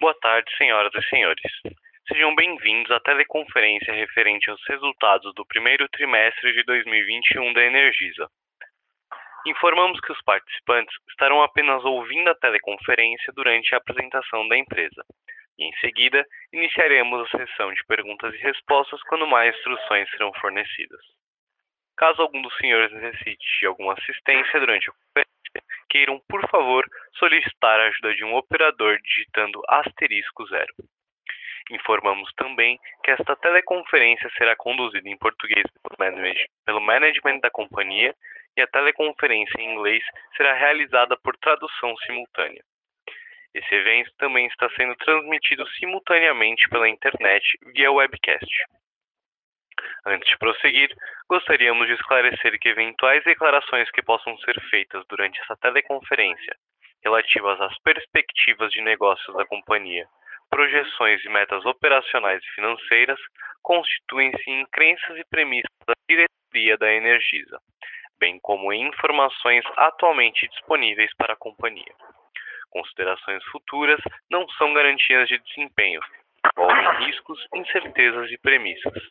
Boa tarde, senhoras e senhores. Sejam bem-vindos à teleconferência referente aos resultados do primeiro trimestre de 2021 da Energisa. Informamos que os participantes estarão apenas ouvindo a teleconferência durante a apresentação da empresa. E em seguida, iniciaremos a sessão de perguntas e respostas quando mais instruções serão fornecidas. Caso algum dos senhores necessite de alguma assistência durante a conferência, queiram, por favor, solicitar a ajuda de um operador digitando asterisco zero. Informamos também que esta teleconferência será conduzida em português pelo management da companhia e a teleconferência em inglês será realizada por tradução simultânea. Esse evento também está sendo transmitido simultaneamente pela internet via webcast. Antes de prosseguir, gostaríamos de esclarecer que eventuais declarações que possam ser feitas durante essa teleconferência, relativas às perspectivas de negócios da companhia, projeções e metas operacionais e financeiras, constituem-se em crenças e premissas da diretoria da Energisa, bem como em informações atualmente disponíveis para a companhia. Considerações futuras não são garantias de desempenho, envolvem riscos, incertezas e premissas.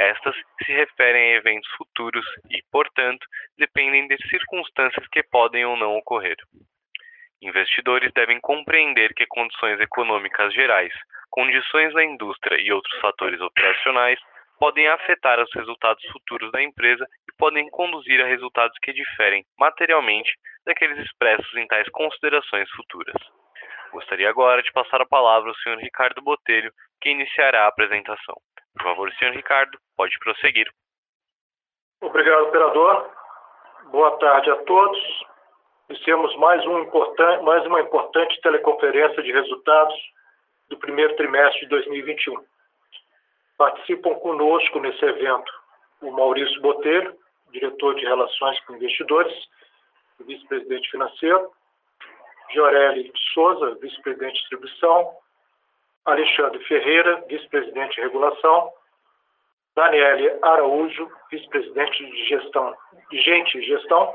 Estas se referem a eventos futuros e, portanto, dependem de circunstâncias que podem ou não ocorrer. Investidores devem compreender que condições econômicas gerais, condições da indústria e outros fatores operacionais podem afetar os resultados futuros da empresa e podem conduzir a resultados que diferem materialmente daqueles expressos em tais considerações futuras. Gostaria agora de passar a palavra ao Sr. Ricardo Botelho, que iniciará a apresentação. Por favor, Sr. Ricardo, pode prosseguir. Obrigado, operador. Boa tarde a todos. Iniciamos mais, um mais uma importante teleconferência de resultados do primeiro trimestre de 2021. Participam conosco nesse evento o Maurício Botelho, diretor de Relações com Investidores, vice-presidente financeiro, Gioreli Souza, vice-presidente de distribuição, Alexandre Ferreira, vice-presidente de regulação, Daniele Araújo, vice-presidente de gestão, gente e gestão,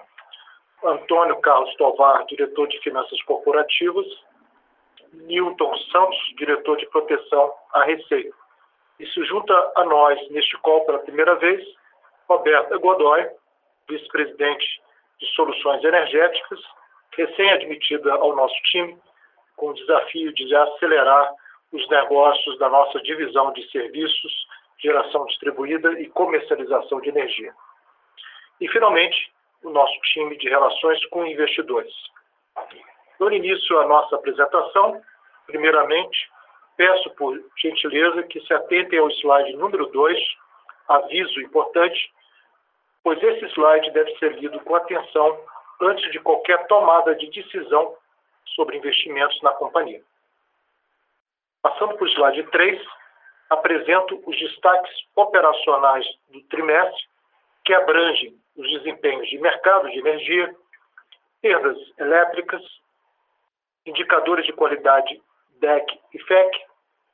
Antônio Carlos Tovar, diretor de finanças corporativas, Newton Santos, diretor de proteção à Receita. E se junta a nós neste call pela primeira vez, Roberta Godoy, vice-presidente de soluções energéticas, recém-admitida ao nosso time, com o desafio de acelerar os negócios da nossa divisão de serviços, geração distribuída e comercialização de energia. E, finalmente, o nosso time de relações com investidores. Dando início à nossa apresentação, primeiramente, peço por gentileza que se atentem ao slide número 2, aviso importante, pois esse slide deve ser lido com atenção antes de qualquer tomada de decisão sobre investimentos na companhia. Passando para o slide 3, apresento os destaques operacionais do trimestre, que abrangem os desempenhos de mercado de energia, perdas elétricas, indicadores de qualidade DEC e FEC,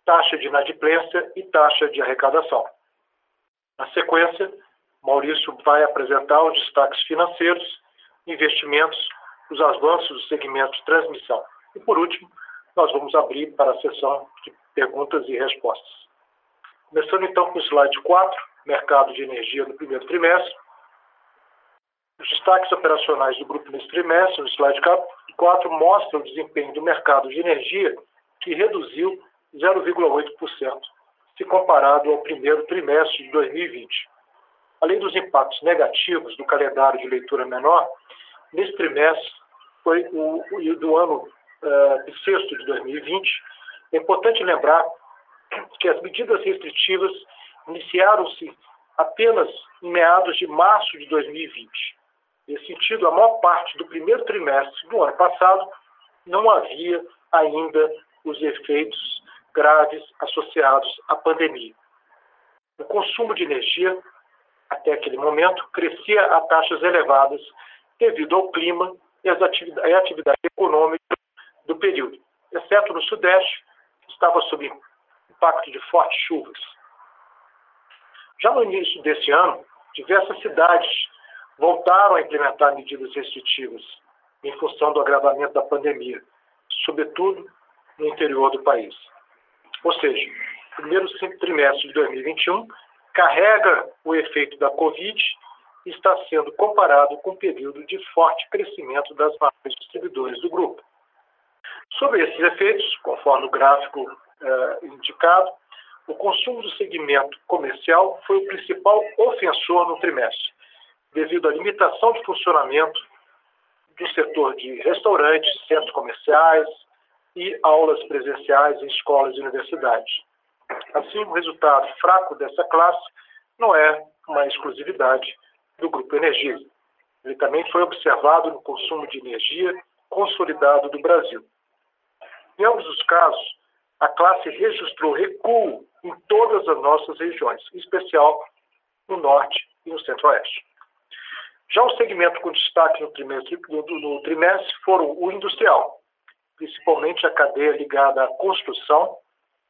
taxa de inadimplência e taxa de arrecadação. Na sequência, Maurício vai apresentar os destaques financeiros, investimentos, os avanços do segmento de transmissão. E, por último, nós vamos abrir para a sessão de perguntas e respostas. Começando então com o slide 4, mercado de energia no primeiro trimestre. Os destaques operacionais do grupo nesse trimestre, no slide 4, mostram o desempenho do mercado de energia, que reduziu 0,8% se comparado ao primeiro trimestre de 2020. Além dos impactos negativos do calendário de leitura menor, nesse trimestre foi o, o do ano uh, sexto de 2020. É importante lembrar que as medidas restritivas iniciaram-se apenas em meados de março de 2020. Nesse sentido, a maior parte do primeiro trimestre do ano passado não havia ainda os efeitos graves associados à pandemia. O consumo de energia até aquele momento, crescia a taxas elevadas devido ao clima e às atividades, atividade econômica do período, exceto no Sudeste, que estava sob impacto de fortes chuvas. Já no início desse ano, diversas cidades voltaram a implementar medidas restritivas em função do agravamento da pandemia, sobretudo no interior do país. Ou seja, primeiro trimestre de 2021 carrega o efeito da Covid e está sendo comparado com o período de forte crescimento das marcas distribuidoras do grupo. Sobre esses efeitos, conforme o gráfico eh, indicado, o consumo do segmento comercial foi o principal ofensor no trimestre, devido à limitação de funcionamento do setor de restaurantes, centros comerciais e aulas presenciais em escolas e universidades. Assim, o resultado fraco dessa classe não é uma exclusividade do Grupo Energia. Ele também foi observado no consumo de energia consolidado do Brasil. Em ambos os casos, a classe registrou recuo em todas as nossas regiões, em especial no norte e no centro-oeste. Já o segmento com destaque no trimestre, no, trimestre foram o industrial, principalmente a cadeia ligada à construção,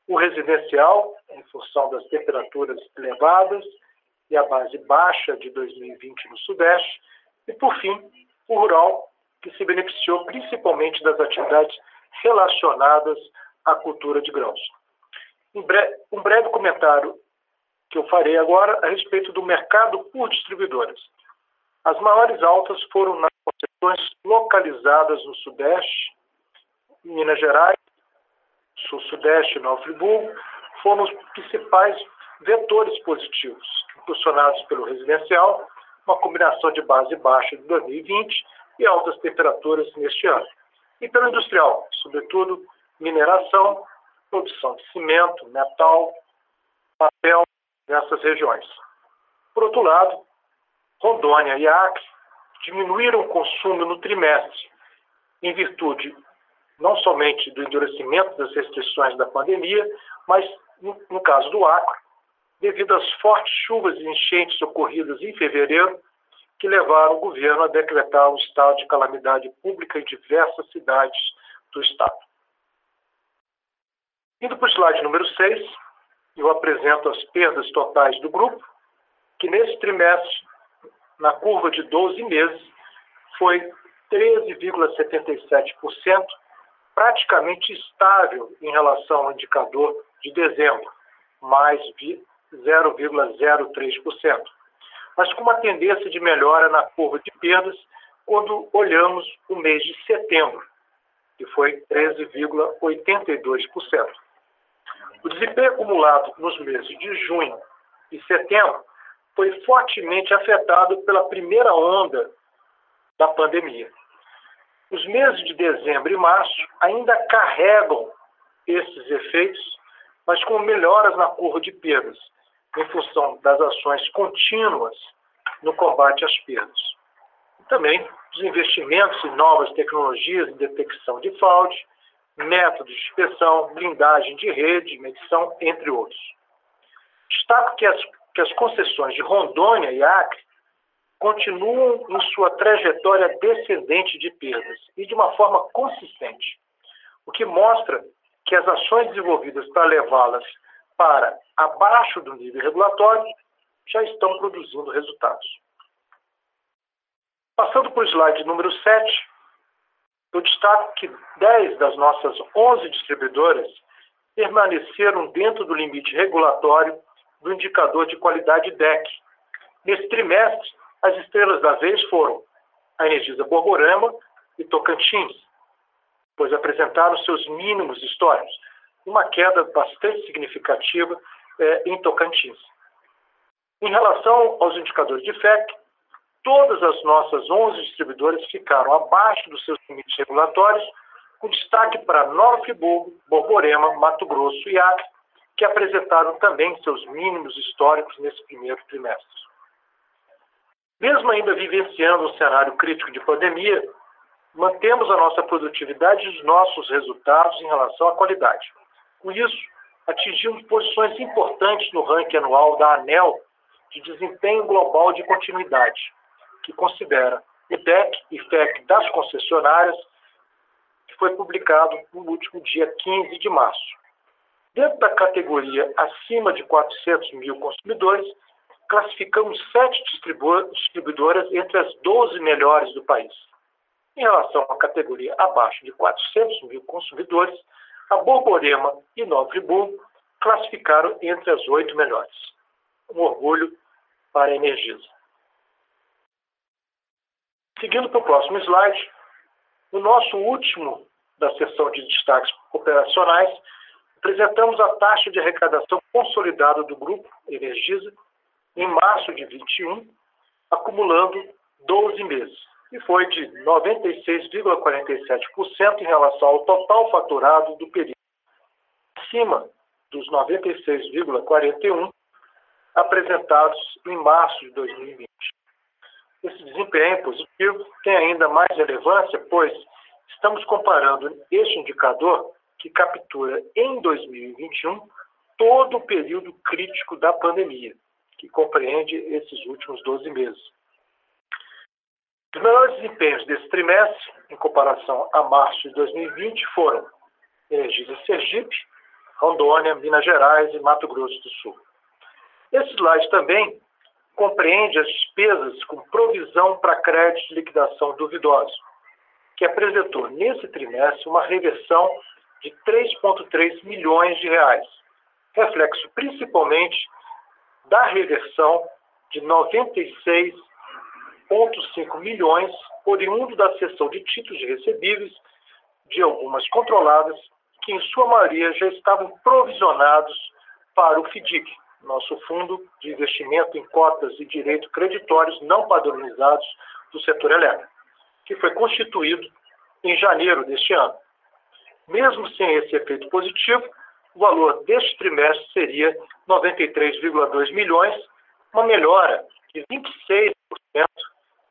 o residencial, em função das temperaturas elevadas e a base baixa de 2020 no Sudeste, e, por fim, o rural, que se beneficiou principalmente das atividades relacionadas à cultura de grãos. Um breve, comentário que eu farei agora a respeito do mercado por distribuidoras. As maiores altas foram nas concessões localizadas no Sudeste, Minas Gerais, Sul-Sudeste e Nova Friburgo, foram os principais vetores positivos, impulsionados pelo residencial, uma combinação de base baixa de 2020 e altas temperaturas neste ano. E pelo industrial, sobretudo mineração, produção de cimento, metal, papel nessas regiões. Por outro lado, Rondônia e Acre diminuíram o consumo no trimestre, em virtude não somente do endurecimento das restrições da pandemia, mas, no caso do Acre, devido às fortes chuvas e enchentes ocorridas em fevereiro, que levaram o governo a decretar um estado de calamidade pública em diversas cidades do estado. Indo para o slide número 6, eu apresento as perdas totais do grupo, que nesse trimestre, na curva de 12 meses, foi 13,77%, praticamente estável em relação ao indicador de dezembro, mais 0,03%, mas com uma tendência de melhora na curva de perdas quando olhamos o mês de setembro, que foi 13,82%. O desempenho acumulado nos meses de junho e setembro foi fortemente afetado pela primeira onda da pandemia. Os meses de dezembro e março ainda carregam esses efeitos, mas com melhoras na curva de perdas, em função das ações contínuas no combate às perdas. Também os investimentos em novas tecnologias de detecção de fraude, métodos de inspeção, blindagem de rede, medição, entre outros. Destaco que as, que as concessões de Rondônia e Acre continuam em sua trajetória descendente de perdas e de uma forma consistente, o que mostra que as ações desenvolvidas para levá-las para abaixo do nível regulatório já estão produzindo resultados. Passando para o slide número 7, eu destaco que 10 das nossas 11 distribuidoras permaneceram dentro do limite regulatório do indicador de qualidade DEC. Nesse trimestre, as estrelas da vez foram a Energisa Borborema e Tocantins, pois apresentaram seus mínimos históricos, uma queda bastante significativa é, em Tocantins. Em relação aos indicadores de FEC, todas as nossas 11 distribuidoras ficaram abaixo dos seus limites regulatórios, com destaque para Nova Borborema, Mato Grosso e Acre, que apresentaram também seus mínimos históricos nesse primeiro trimestre. Mesmo ainda vivenciando um cenário crítico de pandemia, mantemos a nossa produtividade e os nossos resultados em relação à qualidade. Com isso, atingimos posições importantes no ranking anual da ANEL de desempenho global de continuidade, que considera o DEC e FEC das concessionárias, que foi publicado no último dia 15 de março. Dentro da categoria acima de 400 mil consumidores, classificamos sete distribuidoras entre as 12 melhores do país. Em relação à categoria abaixo de 400 mil consumidores, a Borborema e Nova Friburgo classificaram entre as oito melhores. Um orgulho para a Energisa. Seguindo para o próximo slide, no nosso último da sessão de destaques operacionais, apresentamos a taxa de arrecadação consolidada do grupo Energisa em março de 21, acumulando 12 meses, e foi de 96,47% em relação ao total faturado do período, acima dos 96,41 apresentados em março de 2020. Esse desempenho positivo tem ainda mais relevância, pois estamos comparando este indicador que captura em 2021 todo o período crítico da pandemia, que compreende esses últimos 12 meses. Os melhores desempenhos desse trimestre, em comparação a março de 2020, foram Energisa Sergipe, Rondônia, Minas Gerais e Mato Grosso do Sul. Esse slide também compreende as despesas com provisão para créditos de liquidação duvidoso, que apresentou nesse trimestre uma reversão de 3,3 milhões de reais, reflexo principalmente da reversão de 96,5 milhões oriundo da cessão de títulos recebíveis de algumas controladas, que em sua maioria já estavam provisionados para o FDIC, nosso Fundo de Investimento em Cotas e Direitos Creditórios Não Padronizados do Setor Elétrico, que foi constituído em janeiro deste ano. Mesmo sem esse efeito positivo, o valor deste trimestre seria 93,2 milhões, uma melhora de 26%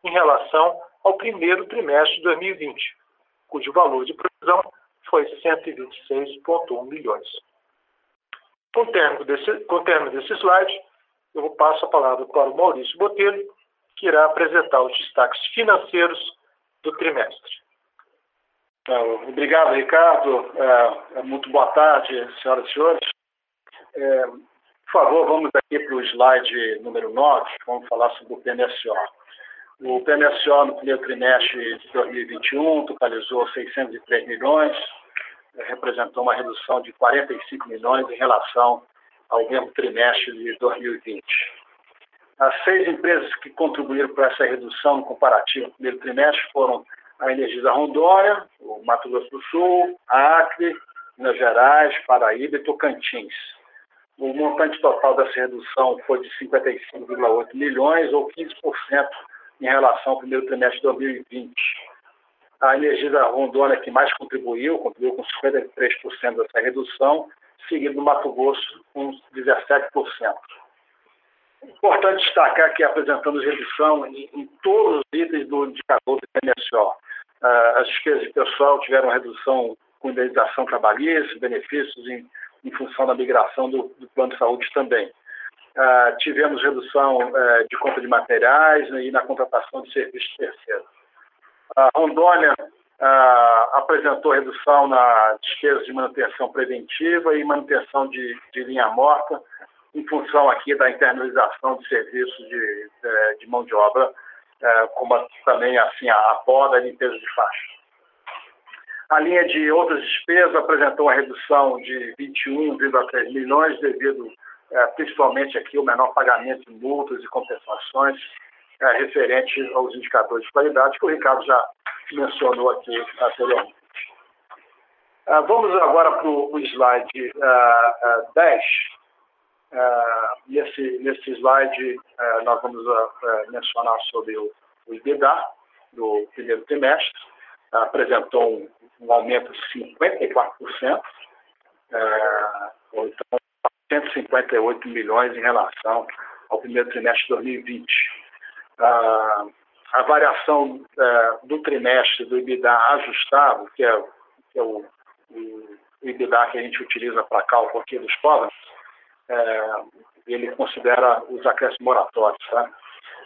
em relação ao primeiro trimestre de 2020, cujo valor de provisão foi 126,1 milhões. Com o término desse, com o término desse slide, eu passo a palavra para o Maurício Botelho, que irá apresentar os destaques financeiros do trimestre. É, obrigado, Ricardo. É, é, muito boa tarde, senhoras e senhores. É, por favor, vamos aqui para o slide número 9, vamos falar sobre o PMSO. O PMSO no primeiro trimestre de 2021 totalizou 603 milhões, representou uma redução de 45 milhões em relação ao mesmo trimestre de 2020. As seis empresas que contribuíram para essa redução no comparativo do primeiro trimestre foram a Energisa Rondônia, o Mato Grosso do Sul, Acre, Minas Gerais, Paraíba e Tocantins. O montante total dessa redução foi de 55,8 milhões, ou 15% em relação ao primeiro trimestre de 2020 a Energisa Rondônia que mais contribuiu, contribuiu com 53% dessa redução, seguido do Mato Grosso com 17%. Importante destacar que apresentamos redução em, em, todos os itens do indicador do PMSO. Uh, as despesas de pessoal tiveram redução com indenização trabalhista, benefícios em, em função da migração do, do, plano de saúde também. Uh, tivemos redução uh, de compra de materiais né, e na contratação de serviços terceiros. A Rondônia ah, apresentou redução na despesa de manutenção preventiva e manutenção de, de, linha morta, em função aqui da internalização de serviços de, de, de mão de obra, eh, como também assim, a, poda e limpeza de faixa. A linha de outras despesas apresentou uma redução de 21,3 milhões, devido eh, principalmente aqui ao menor pagamento de multas e compensações é, referente aos indicadores de qualidade que o Ricardo já mencionou aqui anteriormente. Ah, vamos agora para o slide ah, ah, 10. Ah, nesse, nesse slide, ah, nós vamos ah, mencionar sobre o, o IBDA do primeiro trimestre. apresentou um, um, aumento de 54%, ou então 158 milhões em relação ao primeiro trimestre de 2020 a, variação é, do trimestre do IBIDA ajustado, que é, que é o, o, IBIDA que a gente utiliza para cálculo aqui dos covenants, é, ele considera os acréscimos moratórios, tá?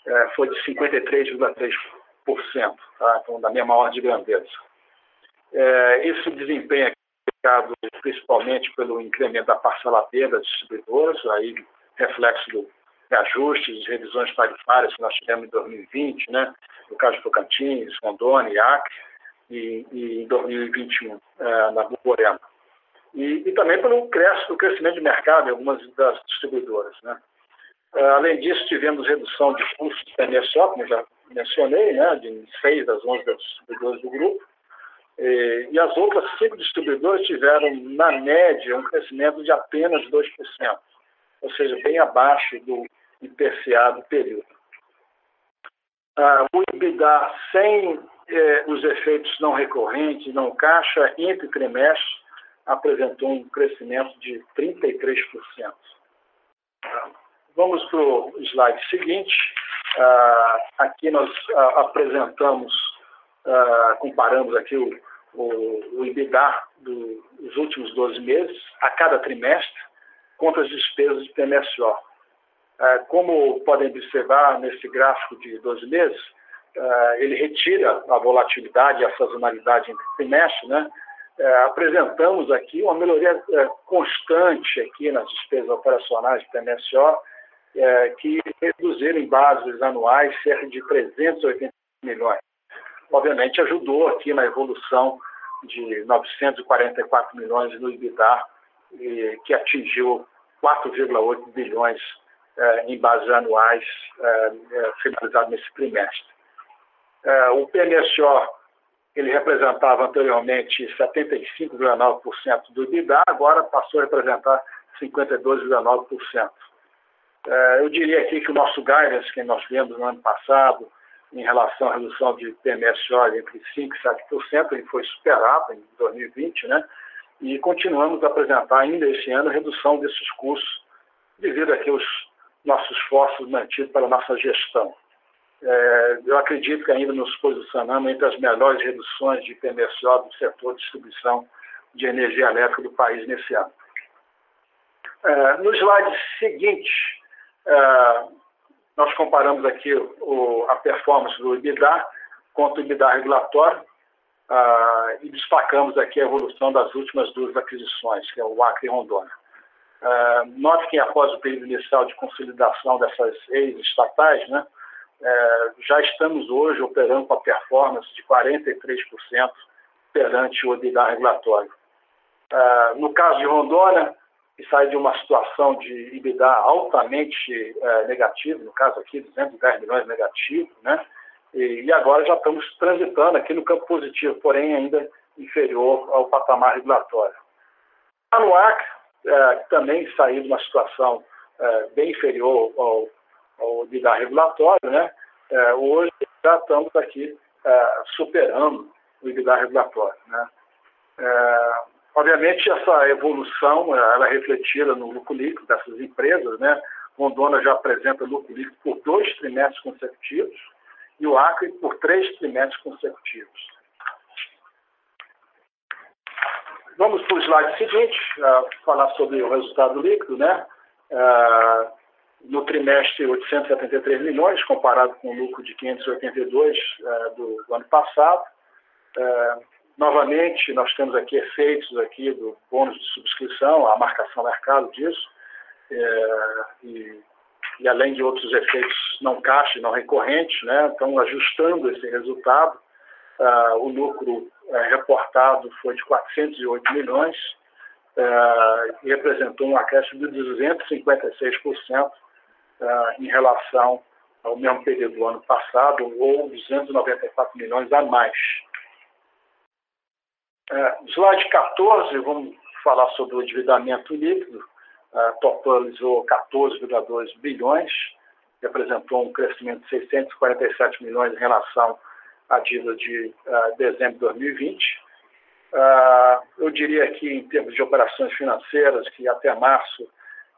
É, foi de 53,3%, tá? então da mesma ordem de grandeza. É, esse desempenho é criado principalmente pelo incremento da parcela B das distribuidoras, aí reflexo do reajustes, revisões tarifárias que nós tivemos em 2020, né? no caso de Tocantins, Rondônia e Acre, e, e em 2021, é, na Borborema. E, e também pelo crescimento de mercado em algumas das distribuidoras. Né? Além disso, tivemos redução de custos MSO, como já mencionei, né, de seis das onze distribuidoras do grupo, e, e as outras cinco distribuidoras tiveram, na média, um crescimento de apenas 2%, ou seja, bem abaixo do IPCA do período. Ah, o EBITDA sem eh, os efeitos não recorrentes, não caixa, entre trimestres, apresentou um crescimento de 33%. Ah, vamos para o slide seguinte. Ah, aqui nós ah, apresentamos, ah, comparamos aqui o, o, IBDA dos últimos 12 meses, a cada trimestre, contra as despesas de PMSO. Como podem observar nesse gráfico de 12 meses, ele retira a volatilidade e a sazonalidade entre trimestres, né? Ah, apresentamos aqui uma melhoria constante aqui nas despesas operacionais de PMSO, que reduziram em bases anuais cerca de 380 milhões. Obviamente ajudou aqui na evolução de 944 milhões no EBITDA, que atingiu 4,8 bilhões eh, em bases anuais eh, eh, finalizado nesse trimestre. o PMSO ele representava anteriormente 75,9% do EBITDA, agora passou a representar 52,9%. eu diria aqui que o nosso guidance que nós vimos no ano passado, em relação à redução de PMSO entre 5% e 7%, ele foi superado em 2020, né? E continuamos a apresentar ainda esse ano redução desses custos devido aqui aos nossos esforços mantidos pela nossa gestão. É, eu acredito que ainda nos posicionamos entre as melhores reduções de PMSO do setor de distribuição de energia elétrica do país nesse ano. É, no slide seguinte, é, nós comparamos aqui o, a performance do IBDA contra o IBDA regulatório ah, e destacamos aqui a evolução das últimas duas aquisições, que é o Acre e Rondônia. Uh, note que após o período inicial de consolidação dessas ex-estatais, né, uh, já estamos hoje operando com a performance de 43% perante o EBITDA regulatório. Uh, no caso de Rondônia, que sai de uma situação de EBITDA altamente negativo, no caso aqui 210 milhões negativo, né, e, e agora já estamos transitando aqui no campo positivo, porém ainda inferior ao patamar regulatório. no Acre, é, também saiu de uma situação é, bem inferior ao, EBITDA regulatório, né? É, hoje já estamos aqui é, superando o EBITDA regulatório, né? É, obviamente essa evolução ela é refletida no lucro líquido dessas empresas, né? Rondônia já apresenta lucro líquido por dois trimestres consecutivos e o Acre por três trimestres consecutivos. Vamos para o slide seguinte, uh, falar sobre o resultado líquido, né? Uh, no trimestre, 873 milhões, comparado com o lucro de 582 uh, do, do, ano passado. novamente, nós temos aqui efeitos aqui do bônus de subscrição, a marcação mercado disso, e, e, além de outros efeitos não caixa e não recorrentes, né? Então, ajustando esse resultado, o lucro reportado foi de 408 milhões representou um acréscimo de 256% é, em relação ao mesmo período do ano passado, ou 294 milhões a mais. slide 14, vamos falar sobre o endividamento líquido, totalizou 14,2 bilhões, representou um crescimento de 647 milhões em relação a dívida de dezembro de 2020. Uh, ah, eu diria que, em termos de operações financeiras, que até março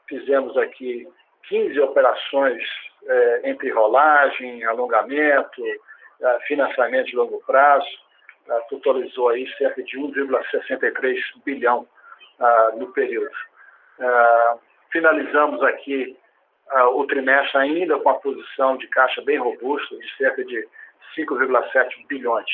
fizemos aqui 15 operações eh, entre rolagem, alongamento, uh, financiamento de longo prazo, totalizou aí cerca de 1,63 bilhão no período. finalizamos aqui o trimestre ainda com a posição de caixa bem robusta, de cerca de 5,7 bilhões.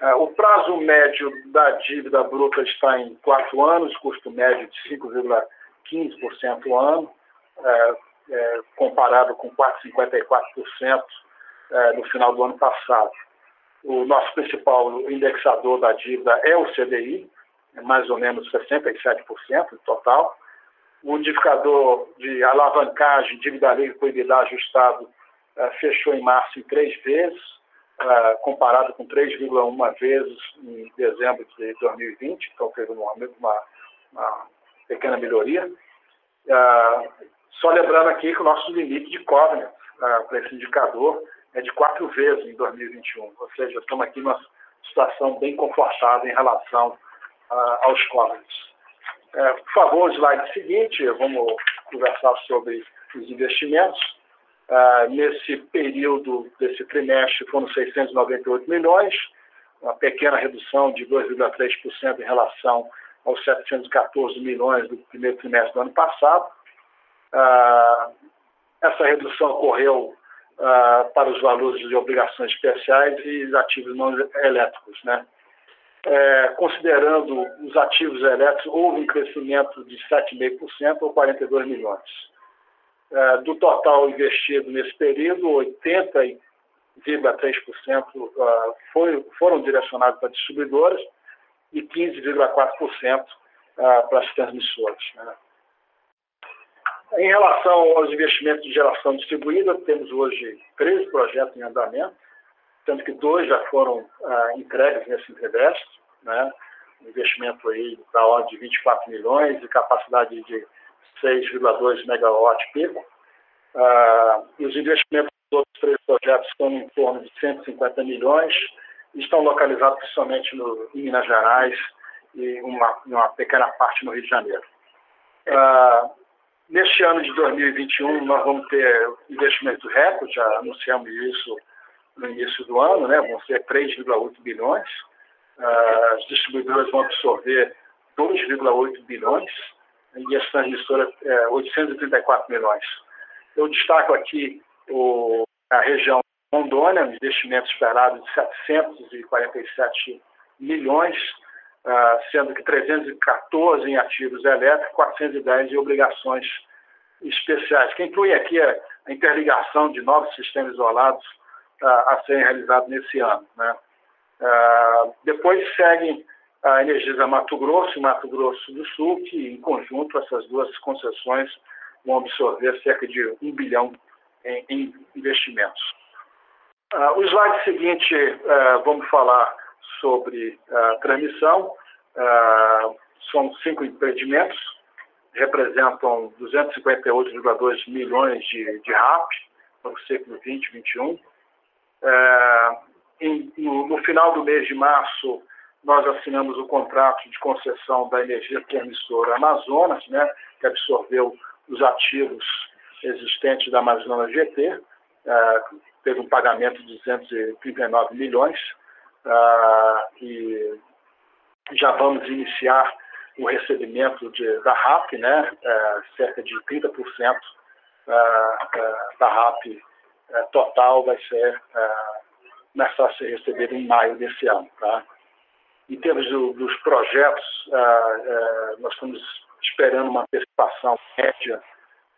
É, o prazo médio da dívida bruta está em quatro anos, custo médio de 5,15% ao ano, é, é, comparado com 4,54% é, no final do ano passado. O nosso principal indexador da dívida é o CDI, mais ou menos 67% no total. O indicador de alavancagem, dívida líquida com EBITDA ajustado, uh, fechou em março em três vezes, uh, comparado com 3,1 vezes em dezembro de 2020, então teve uma, uma, uma pequena melhoria. Só lembrando aqui que o nosso limite de covenant para esse indicador é de quatro vezes em 2021, ou seja, estamos aqui numa situação bem confortável em relação aos covenants. É, por favor, slide seguinte, vamos conversar sobre os investimentos. Ah, nesse período, desse trimestre, foram 698 milhões, uma pequena redução de 2,3% em relação aos 714 milhões do primeiro trimestre do ano passado. Ah, essa redução ocorreu ah, para os valores de obrigações especiais e ativos não elétricos, né? é, considerando os ativos elétricos, houve um crescimento de 7,5% ou 42 milhões. É, do total investido nesse período, 80,3% uh, foi, foram direcionados para distribuidoras e 15,4% uh, para as transmissoras. Né? Em relação aos investimentos de geração distribuída, temos hoje 13 projetos em andamento, sendo que dois já foram ah, entregues nesse trimestre, né? um investimento aí da ordem de 24 milhões e capacidade de 6,2 megawatt pico. Ah, e os investimentos dos outros três projetos estão em torno de 150 milhões estão localizados principalmente no, em Minas Gerais e uma, uma pequena parte no Rio de Janeiro. Ah, neste ano de 2021, nós vamos ter investimento recorde, já anunciamos isso no início do ano, né? vão ser 3,8 bilhões. Ah, as distribuidoras vão absorver 2,8 bilhões e as transmissoras é, 834 milhões. Eu destaco aqui o, a região Rondônia, um investimento esperado de 747 milhões, sendo que 314 em ativos elétricos, 410 em obrigações especiais, que inclui aqui a interligação de novos sistemas isolados a serem realizados nesse ano. Né? depois seguem a Energisa Mato Grosso e Mato Grosso do Sul, que em conjunto essas duas concessões vão absorver cerca de um bilhão em, investimentos. O slide seguinte, uh, vamos falar sobre a transmissão. são cinco empreendimentos, representam 258,2 milhões de, de RAP para o século 20 21. É, em, no, no, final do mês de março, nós assinamos o contrato de concessão da energia transmissora Amazonas, né, que absorveu os ativos existentes da Amazonas GT, é, teve um pagamento de 239 milhões, é, e já vamos iniciar o recebimento de, da RAP, né, é, cerca de 30% é, é, da RAP é, total vai ser é, começar a ser recebido em maio desse ano. Tá? Em termos do, dos projetos, é, nós estamos esperando uma antecipação média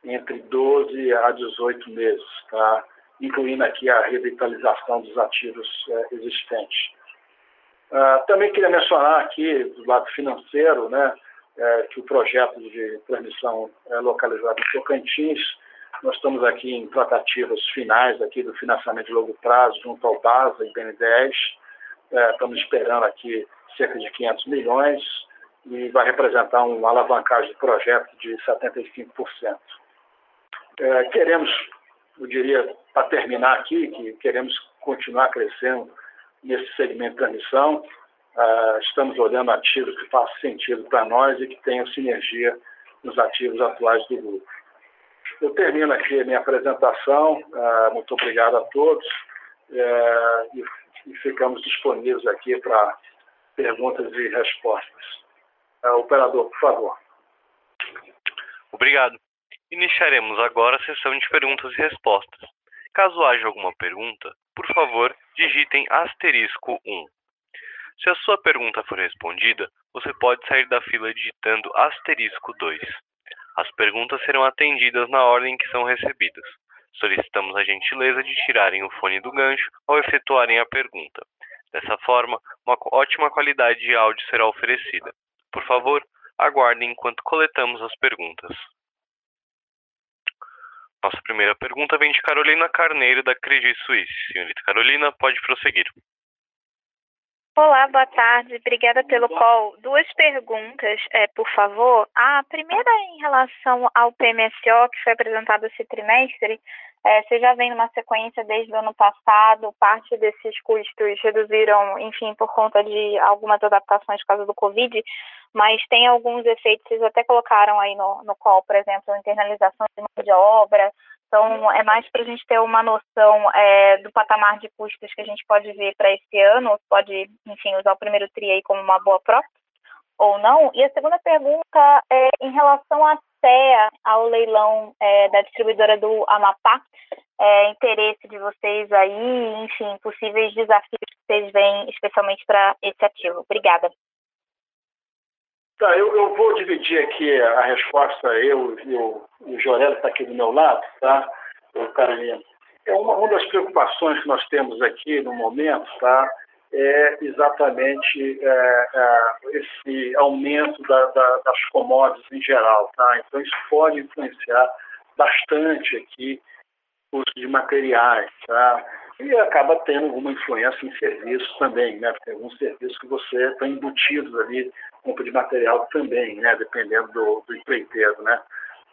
entre 12 a 18 meses, tá? incluindo aqui a revitalização dos ativos existentes. Uh, também queria mencionar aqui, do lado financeiro, né, é, que o projeto de transmissão é localizado em Tocantins nós estamos aqui em tratativas finais aqui do financiamento de longo prazo junto ao BASA e BNDES. É, estamos esperando aqui cerca de 500 milhões e vai representar uma alavancagem de projeto de 75%. É, queremos, eu diria, para terminar aqui, que queremos continuar crescendo nesse segmento de transmissão. Uh, estamos olhando ativos que façam sentido para nós e que tenham sinergia nos ativos atuais do grupo. Eu termino aqui a minha apresentação. Uh, muito obrigado a todos. Uh, e, e, ficamos disponíveis aqui para perguntas e respostas. Uh, operador, por favor. Obrigado. Iniciaremos agora a sessão de perguntas e respostas. Caso haja alguma pergunta, por favor, digitem asterisco 1. Se a sua pergunta for respondida, você pode sair da fila digitando asterisco 2. As perguntas serão atendidas na ordem que são recebidas. Solicitamos a gentileza de tirarem o fone do gancho ao efetuarem a pergunta. Dessa forma, uma ótima qualidade de áudio será oferecida. Por favor, aguardem enquanto coletamos as perguntas. Nossa primeira pergunta vem de Carolina Carneiro, da Credit Suisse. Senhorita Carolina, pode prosseguir. Olá, boa tarde. Obrigada pelo call. Duas perguntas, é, por favor. A primeira é em relação ao PMSO, que foi apresentado esse trimestre. É, você já vem numa sequência desde o ano passado, parte desses custos reduziram, enfim, por conta de algumas adaptações por causa do Covid, mas tem alguns efeitos, vocês até colocaram aí no, no call, por exemplo, internalização de mão de obra, então, é mais para a gente ter uma noção é, do patamar de custos que a gente pode ver para esse ano, pode, enfim, usar o primeiro TRI aí como uma boa prova ou não. E a segunda pergunta é em relação à CEA, ao leilão é, da distribuidora do Amapá, é, interesse de vocês aí, enfim, possíveis desafios que vocês veem especialmente para esse ativo. Obrigada. Tá, eu, eu, vou dividir aqui a resposta, eu e o, o Jorel está aqui do meu lado, tá? O Carolina. É uma, uma das preocupações que nós temos aqui no momento, tá? É exatamente é, é, esse aumento da, da, das commodities em geral, tá? Então isso pode influenciar bastante aqui o custo de materiais, tá? E acaba tendo alguma influência em serviços também, né? Porque alguns serviços que você está embutido ali compra de material também, né, dependendo do, do empreiteiro, né.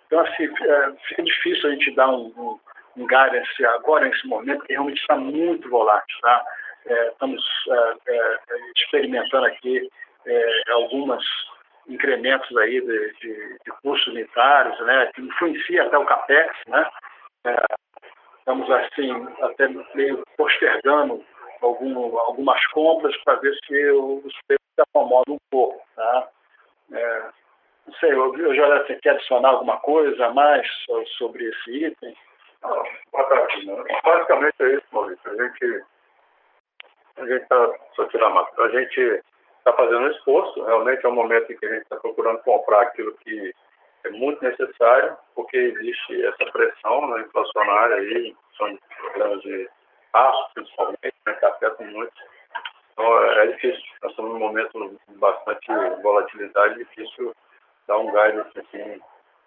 Então, assim, é, fica difícil a gente dar um, um, um guidance agora, nesse momento, porque realmente está muito volátil, tá? É, estamos é, é experimentando aqui é, algumas incrementos aí de, de, de, custos unitários, né, que influencia até o CAPEX, né, é, estamos assim, até meio postergando algum, algumas compras para ver se os preços se acomodam um pouco. Tá? É, não sei, eu, já você quer adicionar alguma coisa a mais sobre esse item? Não, boa tarde. Né? Basicamente é isso, Maurício. A gente a gente está só tirar máscara. A gente está fazendo um esforço. Realmente é um momento em que a gente está procurando comprar aquilo que é muito necessário, porque existe essa pressão né, inflacionária aí, são problemas de aço, principalmente, né, que afetam muito. Então é, é difícil. Nós estamos num momento de bastante volatilidade, é difícil dar um guidance assim,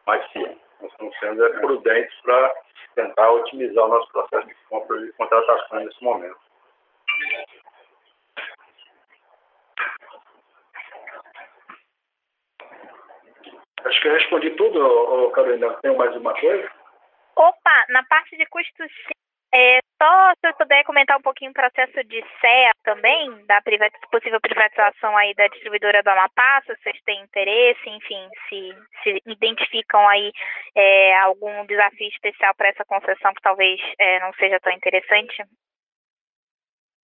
mais firme. Nós estamos sendo é, prudentes para tentar otimizar o nosso processo de compra e contratação nesse momento. Acho que eu respondi tudo, Carolina. Tem mais uma coisa? Opa, na parte de custos, é, só se eu puder comentar um pouquinho o processo de CEA também, da possível privatização aí da distribuidora do Amapá, se vocês têm interesse, enfim, se, se identificam aí é, algum desafio especial para essa concessão que talvez é, não seja tão interessante.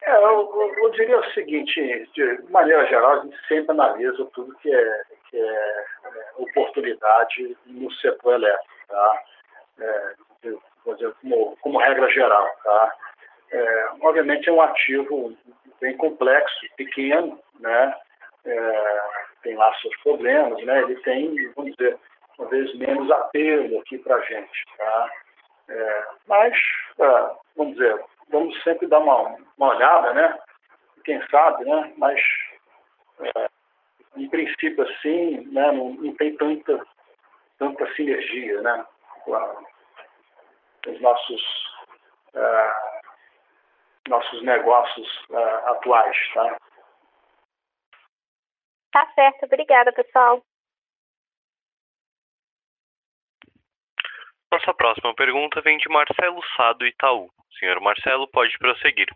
É, eu, eu, diria o seguinte, de maneira geral, a gente sempre analisa tudo que é, que é, é oportunidade no setor elétrico. Tá? É, dizer, como, como regra geral. Tá? É, obviamente é um ativo bem complexo, pequeno, né? É, tem lá seus problemas, né? ele tem, vamos dizer, uma vez menos apelo aqui para a gente. Tá? É, mas, é, vamos dizer, vamos sempre dar uma, uma olhada, né? quem sabe, né? mas é, em princípio assim, né? não, não tem tanta, tanta sinergia né? com os nossos, uh, nossos negócios uh, atuais. Tá? tá certo, obrigada pessoal. Nossa próxima pergunta vem de Marcelo Sado Itaú. Senhor Marcelo, pode prosseguir.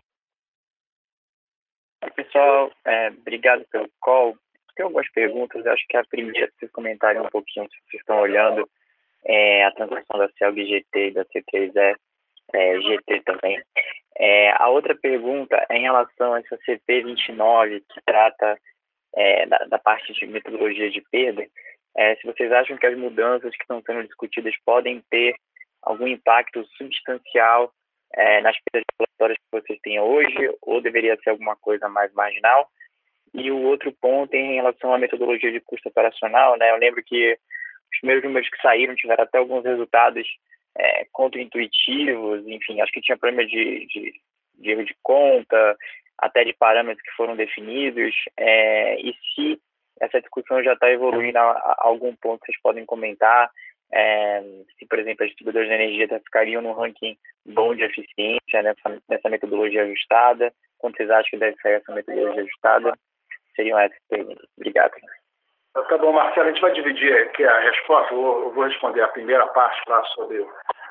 Oi, pessoal, é, obrigado pelo call. Tem algumas perguntas, acho que a primeira, vocês comentarem um pouquinho, se vocês estão olhando, é, a transação da CELG GT e da C3E é, GT também. É, a outra pergunta é em relação a essa CP29, que trata é, da, da, parte de metodologia de perda. É, se vocês acham que as mudanças que estão sendo discutidas podem ter algum impacto substancial é, nas perdas regulatórias que vocês têm hoje, ou deveria ser alguma coisa mais marginal? E o outro ponto é em relação à metodologia de custo operacional, né? Eu lembro que os primeiros números que saíram tiveram até alguns resultados é, contra-intuitivos, enfim, acho que tinha problema de, de, de, erro de conta, até de parâmetros que foram definidos, é, e se essa discussão já está evoluindo a, a, algum ponto vocês podem comentar. É, se, por exemplo, as distribuidoras de energia ficariam no ranking bom de eficiência nessa, nessa metodologia ajustada, quando vocês acham que deve sair essa metodologia ajustada? Seriam essas perguntas. Obrigado. Tá bom, Marcelo, a gente vai dividir aqui a resposta. Eu vou responder a primeira parte lá sobre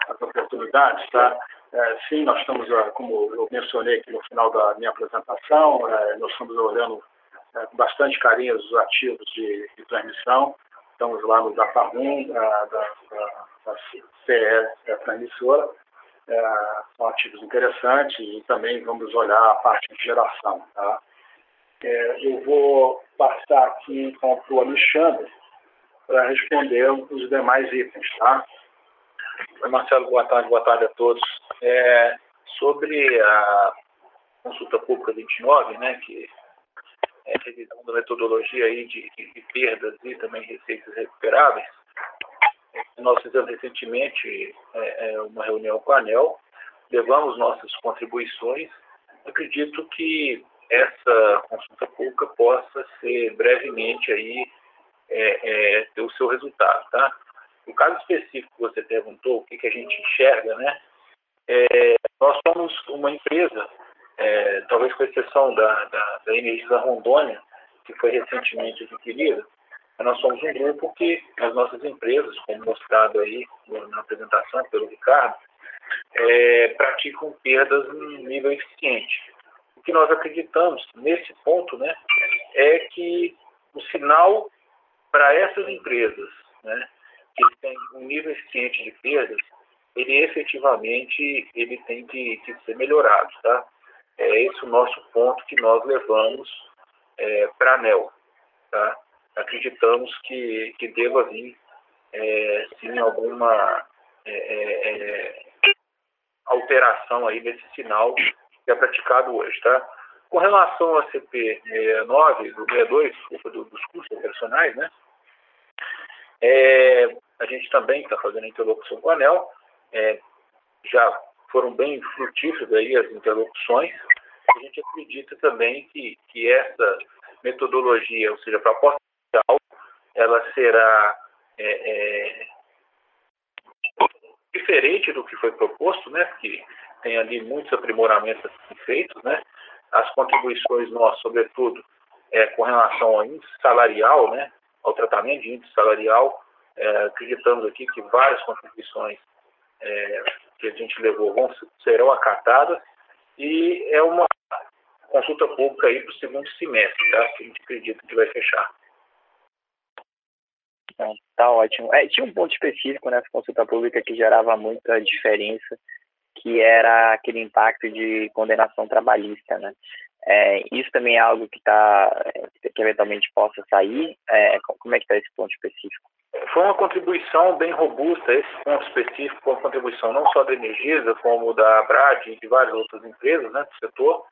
as oportunidades, tá? É, sim, nós estamos, ah, como eu mencionei aqui no final da minha apresentação, é, nós estamos olhando é, com bastante carinho os ativos de, de transmissão. Estamos lá no Dataroom da, da, da, CE Transmissora. É, são ativos interessantes e também vamos olhar a parte de geração. Tá? É, eu vou passar aqui então para o Alexandre para responder os demais itens. Tá? Oi, Marcelo, boa tarde, boa tarde a todos. É, sobre a consulta pública 29, né, que é revisão da metodologia aí de, de, de perdas e também receitas recuperáveis, nós fizemos recentemente é, é, uma reunião com a ANEL, levamos nossas contribuições. Acredito que essa consulta pública possa ser brevemente aí é, é, ter o seu resultado, tá? No caso específico que você perguntou, o que, que a gente enxerga, né? É, nós somos uma empresa, é, talvez com exceção da, da, da Energisa Rondônia, que foi recentemente adquirida, nós somos um grupo que as nossas empresas, como mostrado aí na apresentação pelo Ricardo, é, praticam perdas em nível eficiente. O que nós acreditamos nesse ponto né, é que o sinal para essas empresas né, que têm um nível eficiente de perdas, ele efetivamente ele tem que, que ser melhorado. Tá? É esse o nosso ponto que nós levamos é, para a ANEL. Tá? Acreditamos que, que deva vir, é, sim, alguma é, é, é alteração aí nesse sinal que é praticado hoje. Tá? Com relação a CP 69, do 62, desculpa, do, dos custos operacionais, né? É, a gente também está fazendo interlocução com o ANEL, é, já foram bem frutíferas aí as interlocuções. A gente acredita também que, que essa metodologia, ou seja, proposta inicial, ela será é, é, diferente do que foi proposto, né? Porque tem ali muitos aprimoramentos feitos, né? As contribuições nossas, sobretudo, é, com relação ao índice salarial, né? Ao tratamento de índice salarial, é, acreditamos aqui que várias contribuições é, que a gente levou vão, serão acatadas e é uma consulta pública aí para o segundo semestre, tá? Que a gente acredita que vai fechar. Então, tá ótimo. É, tinha um ponto específico nessa consulta pública que gerava muita diferença, que era aquele impacto de condenação trabalhista, né? É, isso também é algo que está que eventualmente possa sair. É, como é que está esse ponto específico? Foi uma contribuição bem robusta, esse ponto específico, uma contribuição não só da Energisa, como da Brad e de várias outras empresas né, do setor.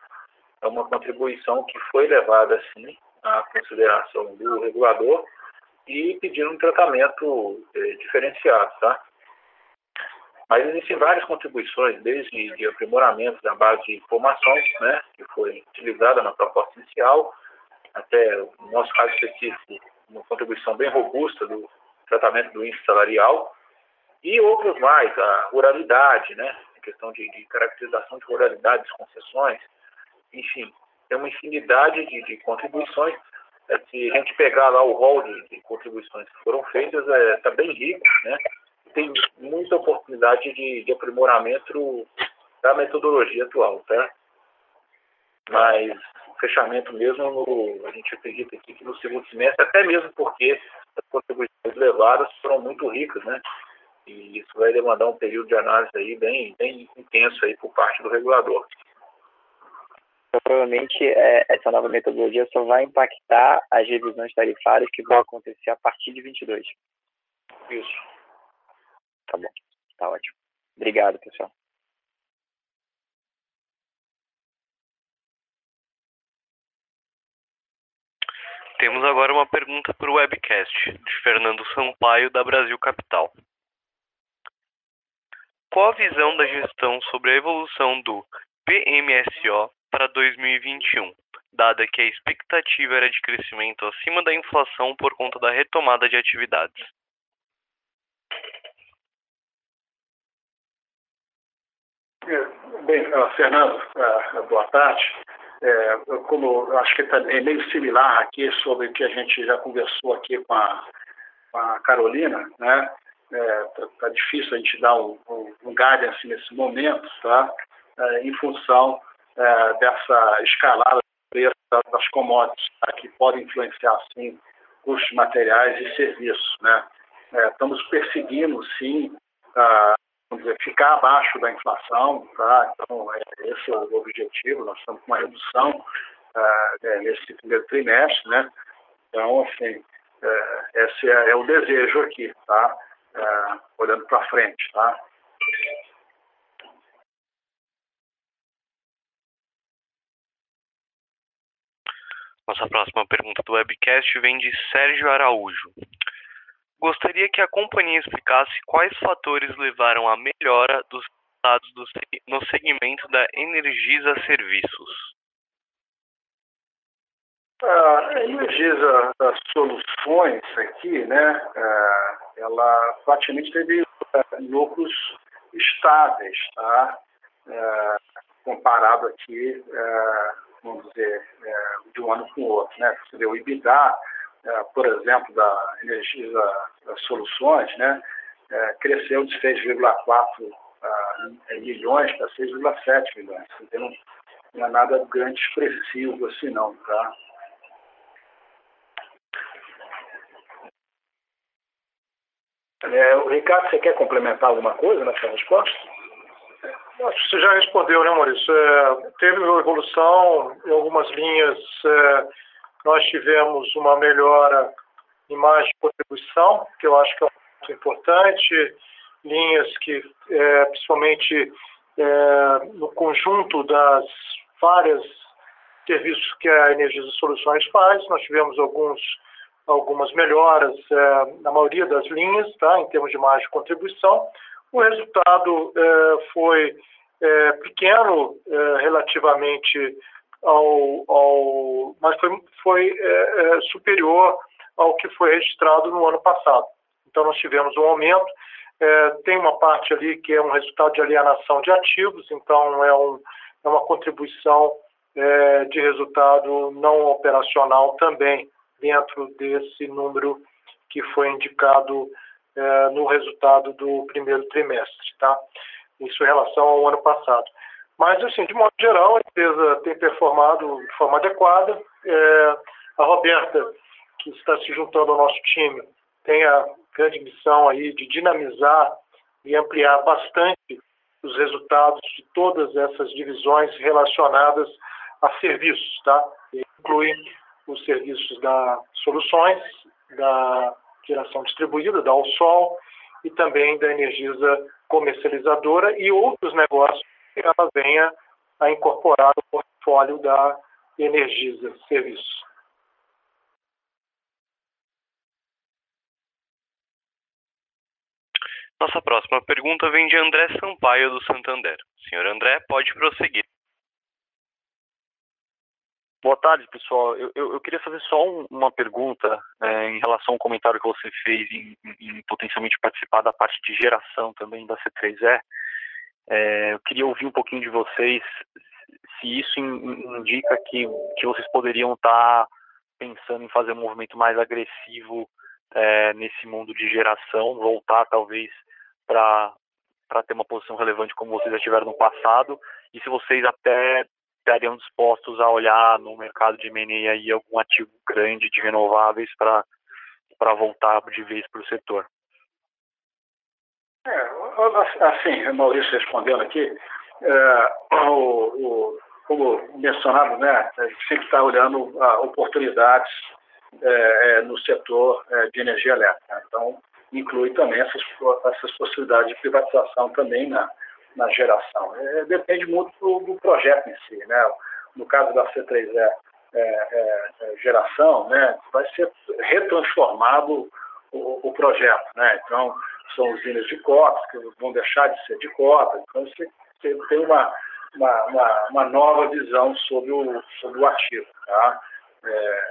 É uma contribuição que foi levada, assim, à consideração do regulador e pediram um tratamento é, diferenciado, tá? Mas existem várias contribuições, desde de aprimoramento da base de informações, né, que foi utilizada na proposta inicial, até, no nosso caso específico, uma contribuição bem robusta do tratamento do índice salarial, e outros mais, a ruralidade, né, a questão de, de caracterização de ruralidade, das concessões, enfim, tem uma infinidade de, de contribuições. É, se a gente pegar lá o rol de, de contribuições que foram feitas, está é, tá bem rico, né? tem muita oportunidade de, de aprimoramento da metodologia atual, tá? Mas fechamento mesmo, no, a gente acredita aqui que no segundo semestre, até mesmo porque as contribuições levadas foram muito ricas, né? E isso vai demandar um período de análise aí bem, bem intenso aí por parte do regulador. Então, provavelmente é, essa nova metodologia só vai impactar as revisões tarifárias que vão acontecer a partir de 22. Isso. Tá bom. Tá ótimo. Obrigado, pessoal. Temos agora uma pergunta para o webcast, de Fernando Sampaio, da Brasil Capital. Qual a visão da gestão sobre a evolução do PMSO para 2021, dada que a expectativa era de crescimento acima da inflação por conta da retomada de atividades. É, bem, Fernando, boa tarde. É, como acho que é meio similar aqui sobre o que a gente já conversou aqui com a, com a Carolina, né? É, tá, tá, difícil a gente dar um, um, um guidance nesse momento, tá? É, em função é, dessa escalada preço das commodities, tá? que podem influenciar, sim, custos materiais e serviços, né? É, estamos perseguindo, sim, dizer, ficar abaixo da inflação, tá? Então, é, esse é o objetivo, nós estamos com uma redução é, nesse primeiro trimestre, né? Então, assim, é, esse é, é, o desejo aqui, tá? É, olhando para frente, tá? Nossa próxima pergunta do webcast vem de Sérgio Araújo. Gostaria que a companhia explicasse quais fatores levaram à melhora dos resultados do, no segmento da Energisa Serviços. A Energisa Soluções aqui, né, é, ela praticamente teve é, lucros estáveis, tá? É, comparado aqui, vamos dizer, de um ano para o outro, né? Você vê o EBITDA é, por exemplo, da Energisa Soluções, né, é, cresceu de 6,4 é, milhões para 6,7 milhões. Então, não, não é nada grande expressivo assim, não, tá? É, o Ricardo, você quer complementar alguma coisa nessa resposta? Acho que você já respondeu, né, Maurício? É, teve evolução em algumas linhas é, nós tivemos uma melhora em margem de contribuição, que eu acho que é muito importante, linhas que, é, principalmente é, no conjunto das várias serviços que a Energisa Soluções faz, nós tivemos alguns, algumas melhoras é, na maioria das linhas, tá, em termos de margem de contribuição. O resultado é, foi é, pequeno é, relativamente ao, ao mas foi, foi superior ao que foi registrado no ano passado. Então nós tivemos um aumento. Tem uma parte ali que é um resultado de alienação de ativos, então é, um, é uma contribuição de resultado não operacional também dentro desse número que foi indicado é, no resultado do primeiro trimestre, tá? Isso em relação ao ano passado. Mas, assim, de modo geral, a empresa tem performado de forma adequada. É, a Roberta, que está se juntando ao nosso time, tem a grande missão aí de dinamizar e ampliar bastante os resultados de todas essas divisões relacionadas a serviços, tá? Inclui os serviços da soluções, da geração distribuída, da Alsol e também da Energisa comercializadora e outros negócios que ela venha a incorporar no portfólio da Energisa Serviços. Nossa próxima pergunta vem de André Sampaio, do Santander. Senhor André, pode prosseguir. Boa tarde, pessoal. Eu, eu, eu queria fazer só um, uma pergunta é, em relação ao comentário que você fez em, em, potencialmente participar da parte de geração também da C3E. É, eu queria ouvir um pouquinho de vocês se isso indica que, que vocês poderiam estar tá pensando em fazer um movimento mais agressivo é, nesse mundo de geração, voltar talvez para ter uma posição relevante como vocês já tiveram no passado, e se vocês até estariam dispostos a olhar no mercado de M&A aí algum ativo grande de renováveis para voltar de vez para o setor. É, assim, Maurício respondendo aqui, é, o, o, como mencionado, né, a gente sempre está olhando oportunidades é, é, no setor é, de energia elétrica. Então, inclui também essas, essas possibilidades de privatização também na, na geração. É, depende muito do, do, projeto em si. Né? No caso da C3E é, é, geração, né, vai ser retransformado o, o, projeto. Né? Então, são usinas de cotas, que vão deixar de ser de cota. Então, você, você tem uma, uma, uma, uma, nova visão sobre o, sobre o ativo. Tá? É,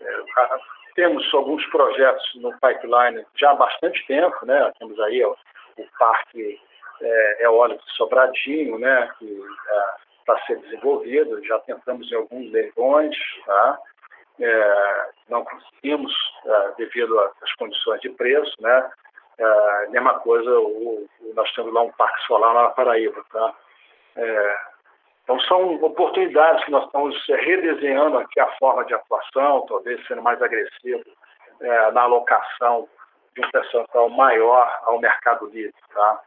é, temos alguns projetos no pipeline já há bastante tempo, né? temos aí ó, o Parque é, Eólico Sobradinho, né? que está é, ser desenvolvido, já tentamos em alguns leilões, tá? É, não conseguimos é, devido às condições de preço, né? É, mesma coisa, o, o, nós temos lá um parque solar lá na Paraíba, tá? É, então são oportunidades que nós estamos redesenhando aqui a forma de atuação, talvez sendo mais agressivo é, na alocação de um percentual maior ao mercado livre, tá?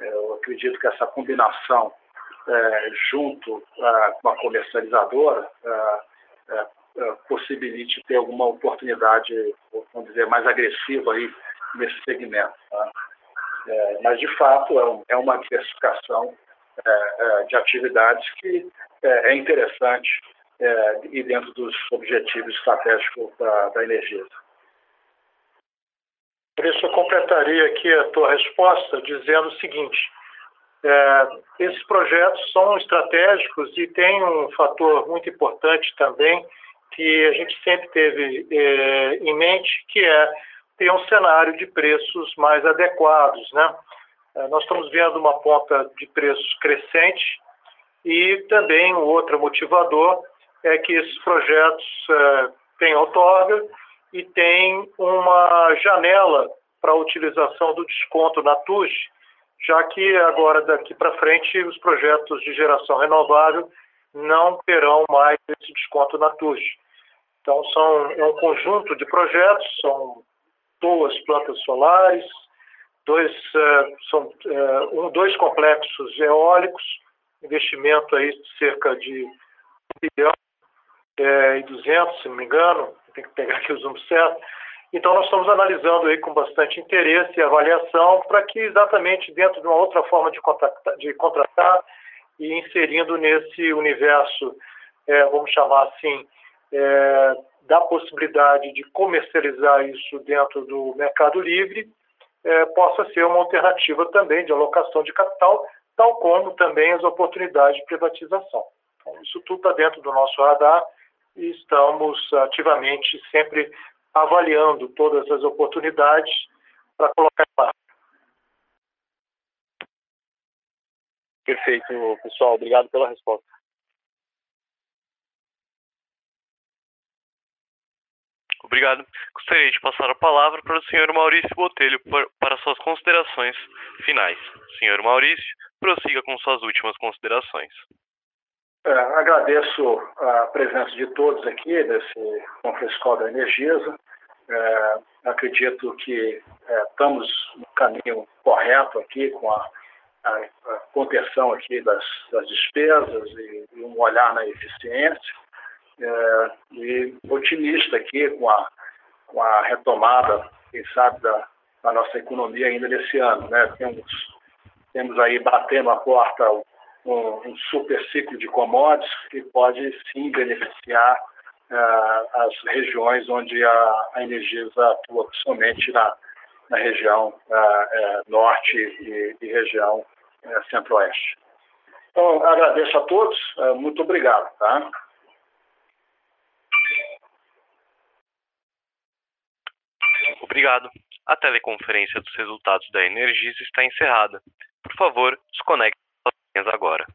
É, eu acredito que essa combinação é, junto com a comercializadora eh, possibilite ter alguma oportunidade, vamos dizer, mais agressiva aí nesse segmento. Tá? É, mas, de fato, é, um, é uma diversificação é, de atividades que é, interessante e dentro dos objetivos estratégicos da, da Energisa. Isso, eu completaria aqui a tua resposta dizendo o seguinte: é, esses projetos são estratégicos e tem um fator muito importante também que a gente sempre teve é, em mente, que é ter um cenário de preços mais adequados. Né? É, nós estamos vendo uma ponta de preços crescente e também um outro motivador é que esses projetos é, têm outorga e têm uma janela para a utilização do desconto na TUS, já que agora daqui para frente os projetos de geração renovável não terão mais esse desconto na TUS. Então, são, é um conjunto de projetos, são duas plantas solares, dois, uh, são, uh, um, dois complexos eólicos, investimento aí de cerca de 1 bilhão é, e 200, se não me engano, tem que pegar aqui os números certos. Então, nós estamos analisando aí com bastante interesse e avaliação para que exatamente dentro de uma outra forma de, de contratar e inserindo nesse universo, é, vamos chamar assim, é, da possibilidade de comercializar isso dentro do Mercado Livre, é, possa ser uma alternativa também de alocação de capital, tal como também as oportunidades de privatização. Então, isso tudo está dentro do nosso radar e estamos ativamente sempre avaliando todas as oportunidades para colocar em marcha. Perfeito, pessoal. Obrigado pela resposta. Obrigado. Gostaria de passar a palavra para o senhor Maurício Botelho para suas considerações finais. Senhor Maurício, prossiga com suas últimas considerações. É, agradeço a presença de todos aqui nesse Conference Call da Energisa. É, acredito que é, estamos no caminho correto aqui com a, a, a contenção aqui das, das despesas e, e um olhar na eficiência e otimista aqui com a, com a retomada, quem sabe, da, da nossa economia ainda nesse ano. Né? Temos, temos aí batendo a porta um, super ciclo de commodities que pode sim beneficiar uh, as regiões onde a, a Energisa atua, principalmente na, na região uh, uh, norte e, e região centro-oeste. Então, agradeço a todos, muito obrigado. Tá? Obrigado. A teleconferência dos resultados da Energisa está encerrada. Por favor, desconecte agora.